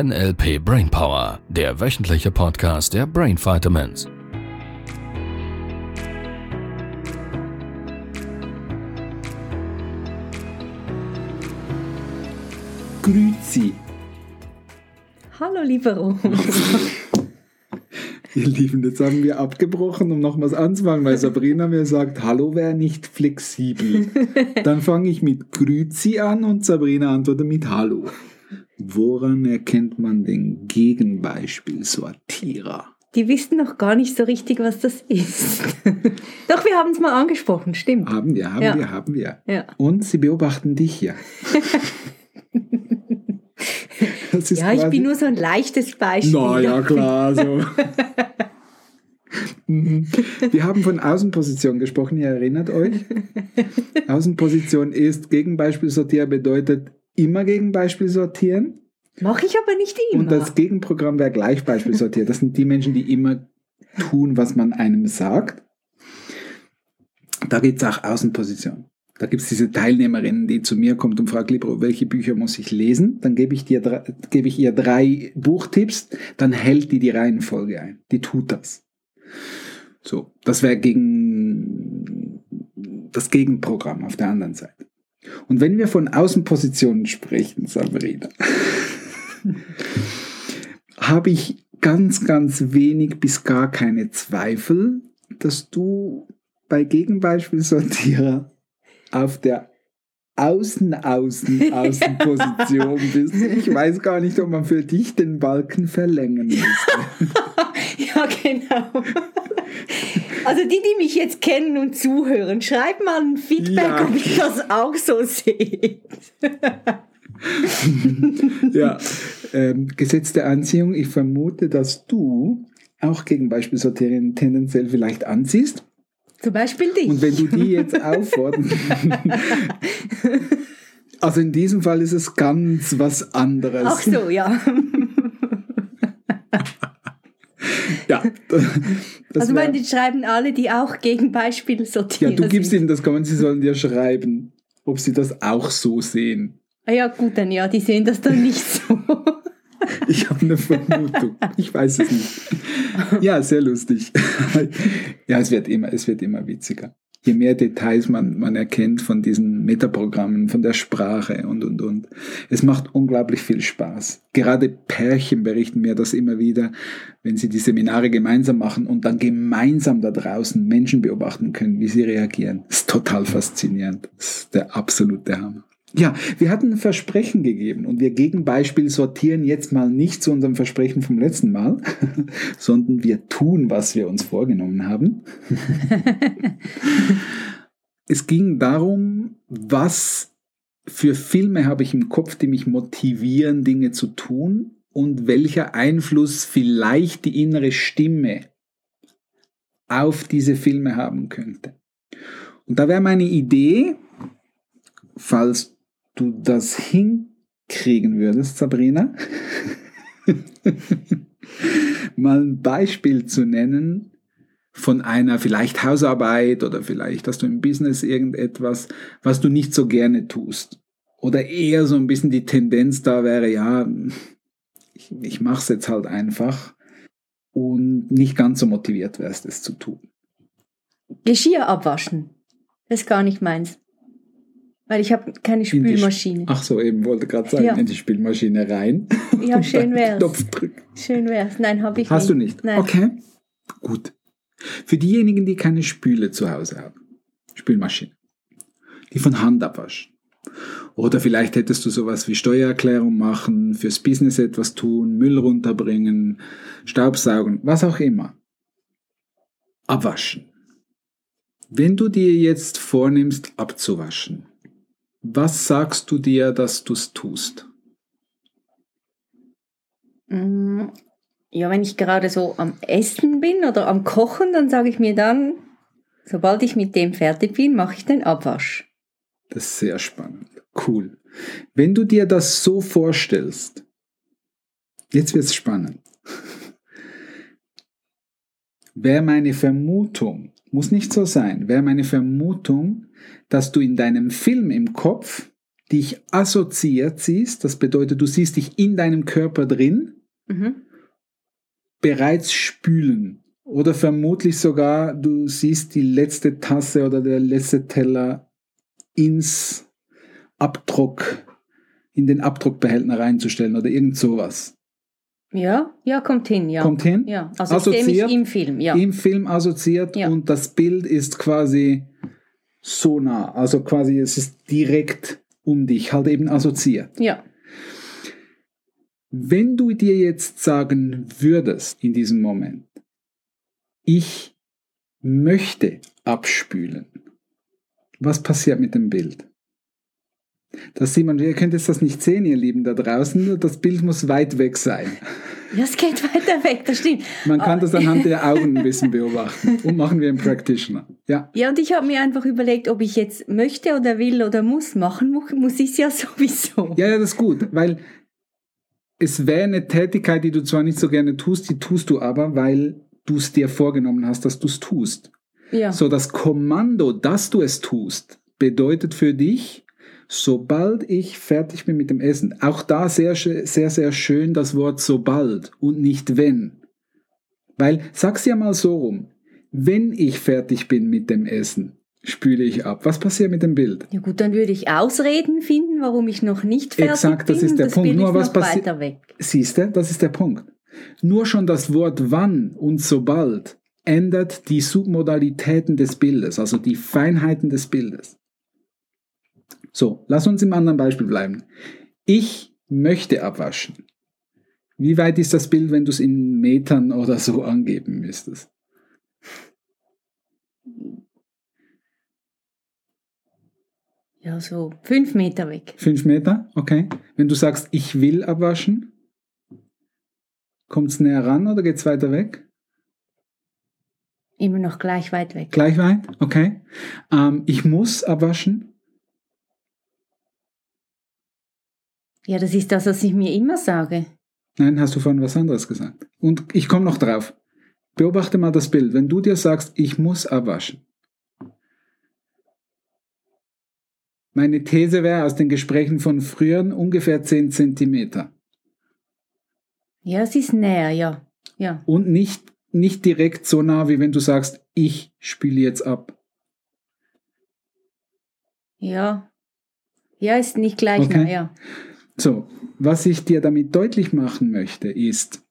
NLP Brainpower, der wöchentliche Podcast der Brain Vitamins. Grüezi. Hallo, lieber Rom. Ihr Lieben, jetzt haben wir abgebrochen, um nochmals anzufangen, weil Sabrina mir sagt, Hallo wäre nicht flexibel. Dann fange ich mit Grüezi an und Sabrina antwortet mit Hallo. Woran erkennt man den Gegenbeispiel-Sortierer? Die wissen noch gar nicht so richtig, was das ist. Doch, wir haben es mal angesprochen, stimmt. Haben wir, haben Ja. wir, haben wir. Ja. Und sie beobachten dich ja. Ja, ich bin nur so ein leichtes Beispiel. Na ja, klar. So. Mhm. Wir haben von Außenposition gesprochen, ihr erinnert euch? Außenposition ist Gegenbeispiel sortieren bedeutet immer Gegenbeispiel sortieren. Mache ich aber nicht immer. Und das Gegenprogramm wäre Gleichbeispiel sortiert. Das sind die Menschen, die immer tun, was man einem sagt. Da gibt es auch Außenposition. Da gibt es diese Teilnehmerin, die zu mir kommt und fragt, Libro, welche Bücher muss ich lesen? Dann gebe ich, dir gebe ich ihr drei Buchtipps, dann hält die die Reihenfolge ein. Die tut das. So, das wäre gegen das Gegenprogramm auf der anderen Seite. Und wenn wir von Außenpositionen sprechen, Sabrina, habe ich ganz, ganz wenig bis gar keine Zweifel, dass du bei Gegenbeispielsortierer auf der Außen, Außen, Außenposition bist. Ich weiß gar nicht, ob man für dich den Balken verlängern müsste. ja, genau. Also die, die mich jetzt kennen und zuhören, schreibt mal ein Feedback, Ja. ob ihr das auch so seht. Ja, ähm, Gesetz der Anziehung. Ich vermute, dass du auch Gegenbeispielsortierungen tendenziell vielleicht anziehst. Zum Beispiel dich. Und wenn du die jetzt auffordern. also in diesem Fall ist es ganz was anderes. Ach so, ja. Ja. Das Also meine, die schreiben alle, die auch Gegenbeispiel ja, sortieren. du gibst ihnen das Kommen, sie sollen dir schreiben, ob sie das auch so sehen. Ah ja, gut, dann ja, die sehen das dann nicht so. Ich habe eine Vermutung. Ich weiß es nicht. Ja, sehr lustig. Ja, es wird immer, es wird immer witziger. Je mehr Details man, man erkennt von diesen Metaprogrammen, von der Sprache und, und, und. Es macht unglaublich viel Spaß. Gerade Pärchen berichten mir das immer wieder, wenn sie die Seminare gemeinsam machen und dann gemeinsam da draußen Menschen beobachten können, wie sie reagieren. Das ist total faszinierend. Das ist der absolute Hammer. Ja, wir hatten ein Versprechen gegeben und wir Gegenbeispiel sortieren jetzt mal nicht zu unserem Versprechen vom letzten Mal, sondern wir tun, was wir uns vorgenommen haben. es ging darum, was für Filme habe ich im Kopf, die mich motivieren, Dinge zu tun und welcher Einfluss vielleicht die innere Stimme auf diese Filme haben könnte. Und da wäre meine Idee, falls du das hinkriegen würdest, Sabrina, mal ein Beispiel zu nennen von einer vielleicht Hausarbeit oder vielleicht hast du im Business irgendetwas, was du nicht so gerne tust. Oder eher so ein bisschen die Tendenz da wäre, ja, ich, ich mache es jetzt halt einfach und nicht ganz so motiviert wärst, es zu tun. Geschirr abwaschen. Das ist gar nicht meins. Weil ich habe keine Spülmaschine. Ach so, eben wollte gerade sagen, Ja. in die Spülmaschine rein. Ja, schön wär's. Knopf drücken. Schön wär's. Nein, habe ich Hast nicht. du nicht? Nein. Okay. Gut. Für diejenigen, die keine Spüle zu Hause haben, Spülmaschine, die von Hand abwaschen. Oder vielleicht hättest du sowas wie Steuererklärung machen, fürs Business etwas tun, Müll runterbringen, Staubsaugen, was auch immer. Abwaschen. Wenn du dir jetzt vornimmst, abzuwaschen, was sagst du dir, dass du es tust? Mm, Ja, wenn ich gerade so am Essen bin oder am Kochen, dann sage ich mir dann, sobald ich mit dem fertig bin, mache ich den Abwasch. Das ist sehr spannend. Cool. Wenn du dir das so vorstellst, jetzt wird es spannend. Wäre meine Vermutung, muss nicht so sein, wäre meine Vermutung, dass du in deinem Film im Kopf dich assoziiert siehst, das bedeutet, du siehst dich in deinem Körper drin, Mhm. bereits spülen. Oder vermutlich sogar, du siehst die letzte Tasse oder der letzte Teller ins Abdruck, in den Abdruckbehälter reinzustellen oder irgend sowas. Ja, ja, kommt hin, ja. Kommt hin? Ja, also Assoziiert? im Film, ja. Im Film assoziiert Ja. und das Bild ist quasi so nah. Also quasi es ist direkt um dich, halt eben assoziiert. Ja. Wenn du dir jetzt sagen würdest in diesem Moment, ich möchte abspülen, was passiert mit dem Bild? Das sieht man, ihr könnt jetzt das nicht sehen, ihr Lieben da draußen, das Bild muss weit weg sein. Ja, es geht weiter weg, das stimmt. Man kann das anhand der Augen ein bisschen beobachten und machen wir einen Practitioner. Ja, Ja, und ich habe mir einfach überlegt, ob ich jetzt möchte oder will oder muss machen, mu- muss ich es ja sowieso. ja, ja, das ist gut, weil es wäre eine Tätigkeit, die du zwar nicht so gerne tust, die tust du aber, weil du es dir vorgenommen hast, dass du es tust. Ja. So, das Kommando, dass du es tust, bedeutet für dich, sobald ich fertig bin mit dem Essen, auch da sehr, sehr, sehr schön das Wort sobald und nicht wenn. Weil, sag's ja mal so rum, wenn ich fertig bin mit dem Essen, spüle ich ab. Was passiert mit dem Bild? Ja gut, dann würde ich Ausreden finden, warum ich noch nicht fertig Exakt, das bin. ist und der das Punkt. Nur ist was noch passi- weiter weg. Siehst du, das ist der Punkt. Nur schon das Wort wann und sobald ändert die Submodalitäten des Bildes, also die Feinheiten des Bildes. So, lass uns im anderen Beispiel bleiben. Ich möchte abwaschen. Wie weit ist das Bild, wenn du es in Metern oder so angeben müsstest? Ja, so fünf Meter weg. Fünf Meter? Okay. Wenn du sagst, ich will abwaschen, kommt es näher ran oder geht es weiter weg? Immer noch gleich weit weg. Gleich weit? Okay. Ähm, ich muss abwaschen. Ja, das ist das, was ich mir immer sage. Nein, hast du vorhin was anderes gesagt. Und ich komme noch drauf. Beobachte mal das Bild. Wenn du dir sagst, ich muss abwaschen. Meine These wäre aus den Gesprächen von früheren ungefähr 10 Zentimeter. Ja, es ist näher, ja. Ja. Und nicht, nicht direkt so nah, wie wenn du sagst, ich spiele jetzt ab. Ja. Ja, ist nicht gleich Okay. nah, ja. So, was ich dir damit deutlich machen möchte, ist,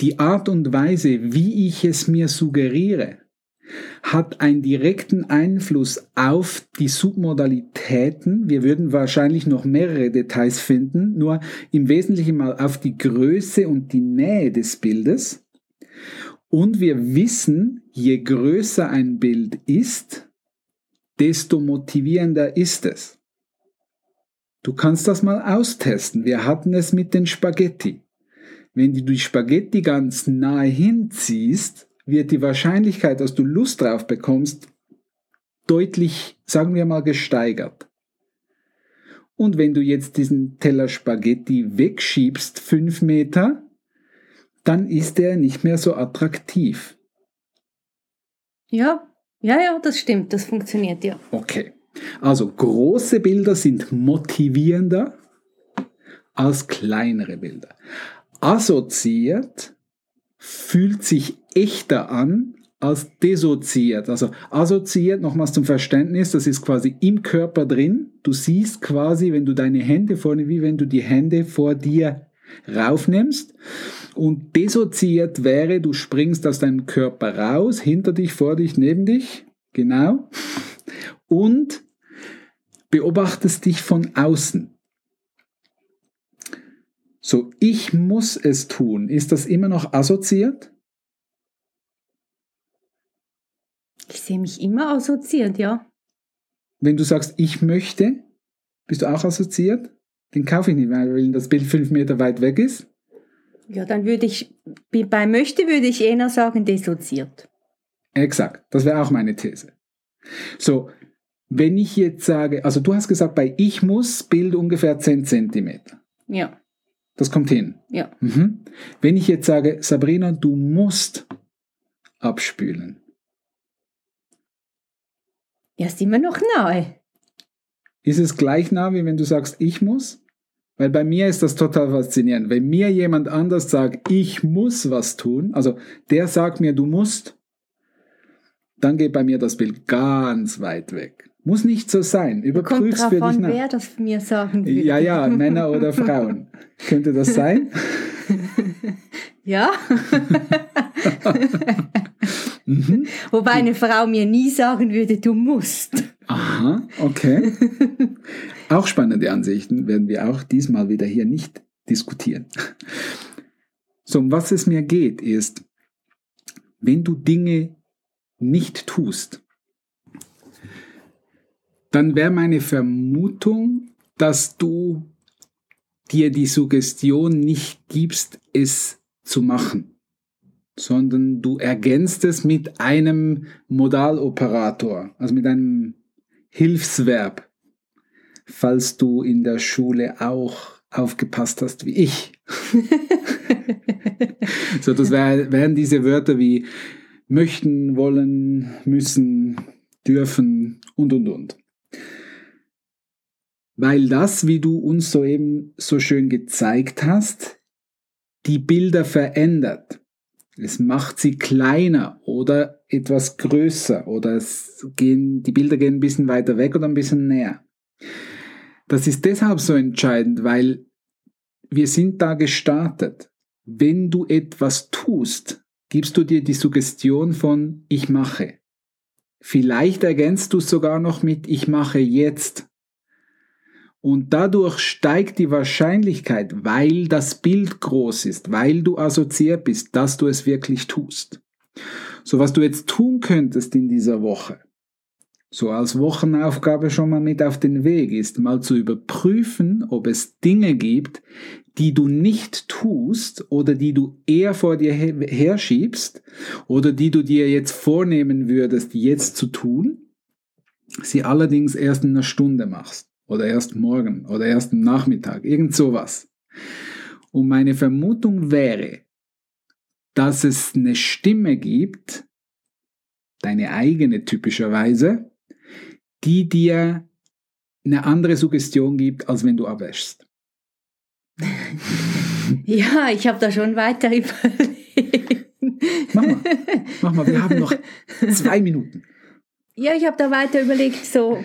die Art und Weise, wie ich es mir suggeriere, hat einen direkten Einfluss auf die Submodalitäten. Wir würden wahrscheinlich noch mehrere Details finden, nur im Wesentlichen mal auf die Größe und die Nähe des Bildes. Und wir wissen, je größer ein Bild ist, desto motivierender ist es. Du kannst das mal austesten. Wir hatten es mit den Spaghetti. Wenn du die Spaghetti ganz nahe hinziehst, wird die Wahrscheinlichkeit, dass du Lust drauf bekommst, deutlich, sagen wir mal, gesteigert. Und wenn du jetzt diesen Teller Spaghetti wegschiebst, fünf Meter, dann ist er nicht mehr so attraktiv. Ja, ja, ja, das stimmt, das funktioniert, ja. Okay. Also große Bilder sind motivierender als kleinere Bilder. Assoziiert fühlt sich echter an als desoziiert. Also assoziiert, nochmals zum Verständnis, das ist quasi im Körper drin. Du siehst quasi, wenn du deine Hände vorne, wie wenn du die Hände vor dir raufnimmst. Und desoziiert wäre, du springst aus deinem Körper raus, hinter dich, vor dich, neben dich. Genau. Und beobachtest dich von außen. So, ich muss es tun. Ist das immer noch assoziiert? Ich sehe mich immer assoziiert, ja. Wenn du sagst, ich möchte, bist du auch assoziiert? Den kaufe ich nicht, weil das Bild fünf Meter weit weg ist. Ja, dann würde ich, bei möchte würde ich eher sagen desoziiert. Exakt, das wäre auch meine These. So, wenn ich jetzt sage, also du hast gesagt, bei ich muss Bild ungefähr 10 Zentimeter. Ja, Das kommt hin. ja. Mhm. Wenn ich jetzt sage, Sabrina, du musst abspülen, Ja, ist immer noch nahe. Ist es gleich nah, wie wenn du sagst, ich muss? Weil bei mir ist das total faszinierend. Wenn mir jemand anders sagt, ich muss was tun, also der sagt mir, du musst, dann geht bei mir das Bild ganz weit weg. Muss nicht so sein. Überprüf's Kommt für dich an, nach. wer das mir sagen will. Ja, ja, Männer oder Frauen. Könnte das sein? Ja? Mhm. Wobei eine Frau mir nie sagen würde, du musst. Aha, okay. Auch spannende Ansichten werden wir auch diesmal wieder hier nicht diskutieren. So, um was es mir geht, ist, wenn du Dinge nicht tust, dann wäre meine Vermutung, dass du dir die Suggestion nicht gibst, es zu machen, sondern du ergänzt es mit einem Modaloperator, also mit einem Hilfsverb, falls du in der Schule auch aufgepasst hast wie ich. so, das wär, wären diese Wörter wie möchten, wollen, müssen, dürfen und und und. Weil das, wie du uns soeben so schön gezeigt hast, die Bilder verändert. Es macht sie kleiner oder etwas größer oder es gehen, die Bilder gehen ein bisschen weiter weg oder ein bisschen näher. Das ist deshalb so entscheidend, weil wir sind da gestartet. Wenn du etwas tust, gibst du dir die Suggestion von ich mache. Vielleicht ergänzt du es sogar noch mit ich mache jetzt. Und dadurch steigt die Wahrscheinlichkeit, weil das Bild groß ist, weil du assoziiert bist, dass du es wirklich tust. So was du jetzt tun könntest in dieser Woche, so als Wochenaufgabe schon mal mit auf den Weg ist, mal zu überprüfen, ob es Dinge gibt, die du nicht tust oder die du eher vor dir herschiebst oder die du dir jetzt vornehmen würdest, jetzt zu tun, sie allerdings erst in einer Stunde machst oder erst morgen oder erst am Nachmittag, irgend sowas. Und meine Vermutung wäre, dass es eine Stimme gibt, deine eigene typischerweise, die dir eine andere Suggestion gibt, als wenn du abwäschst. Ja, ich habe da schon weiter überlegt. Mach mal, mach mal, wir haben noch zwei Minuten. Ja, ich habe da weiter überlegt, so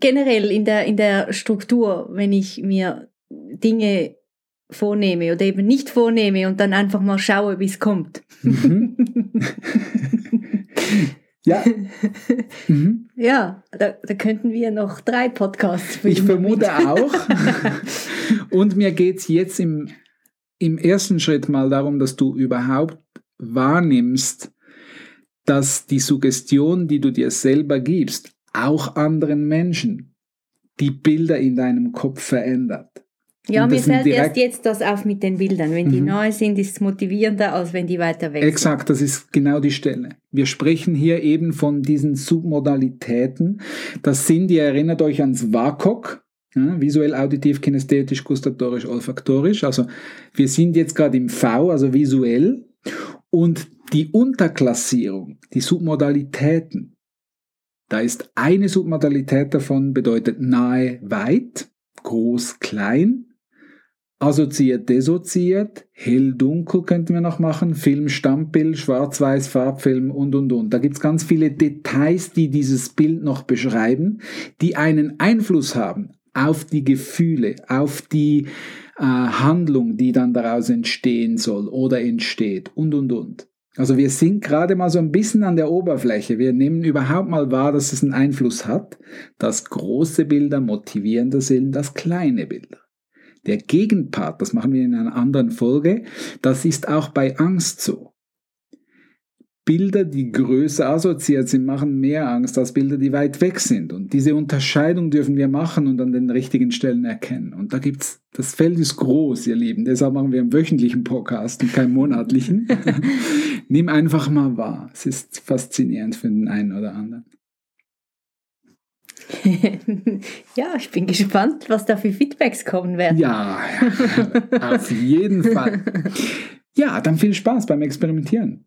generell in der, in der Struktur, wenn ich mir Dinge vornehme oder eben nicht vornehme und dann einfach mal schaue, wie es kommt. Mhm. ja. Mhm. Ja, da, da könnten wir noch drei Podcasts Ich filmen damit. vermute auch. Und mir geht es jetzt im, im ersten Schritt mal darum, dass du überhaupt wahrnimmst, dass die Suggestion, die du dir selber gibst, auch anderen Menschen die Bilder in deinem Kopf verändert. Ja, mir fällt erst jetzt das auf mit den Bildern. Wenn die Mhm. neu sind, ist es motivierender, als wenn die weiter weg sind. Exakt, das ist genau die Stelle. Wir sprechen hier eben von diesen Submodalitäten. Das sind, ihr erinnert euch ans WAKOK, ja, visuell, auditiv, kinästhetisch, gustatorisch, olfaktorisch. Also wir sind jetzt gerade im V, also visuell. Und die Unterklassierung, die Submodalitäten, da ist eine Submodalität davon bedeutet nahe, weit, groß, klein. Assoziiert, desoziiert, hell, dunkel könnten wir noch machen, Film, Stammbild, Schwarz-Weiß, Farbfilm und, und, und. Da gibt's ganz viele Details, die dieses Bild noch beschreiben, die einen Einfluss haben auf die Gefühle, auf die äh, Handlung, die dann daraus entstehen soll oder entsteht und, und, und. Also wir sind gerade mal so ein bisschen an der Oberfläche. Wir nehmen überhaupt mal wahr, dass es einen Einfluss hat, dass große Bilder motivierender sind als kleine Bilder. Der Gegenpart, das machen wir in einer anderen Folge, das ist auch bei Angst so. Bilder, die größer assoziiert sind, machen mehr Angst als Bilder, die weit weg sind. Und diese Unterscheidung dürfen wir machen und an den richtigen Stellen erkennen. Und da gibt's, das Feld ist groß, ihr Lieben. Deshalb machen wir einen wöchentlichen Podcast und keinen monatlichen. Nimm einfach mal wahr. Es ist faszinierend für den einen oder anderen. ja, ich bin gespannt, was da für Feedbacks kommen werden. Ja, auf jeden Fall. Ja, dann viel Spaß beim Experimentieren.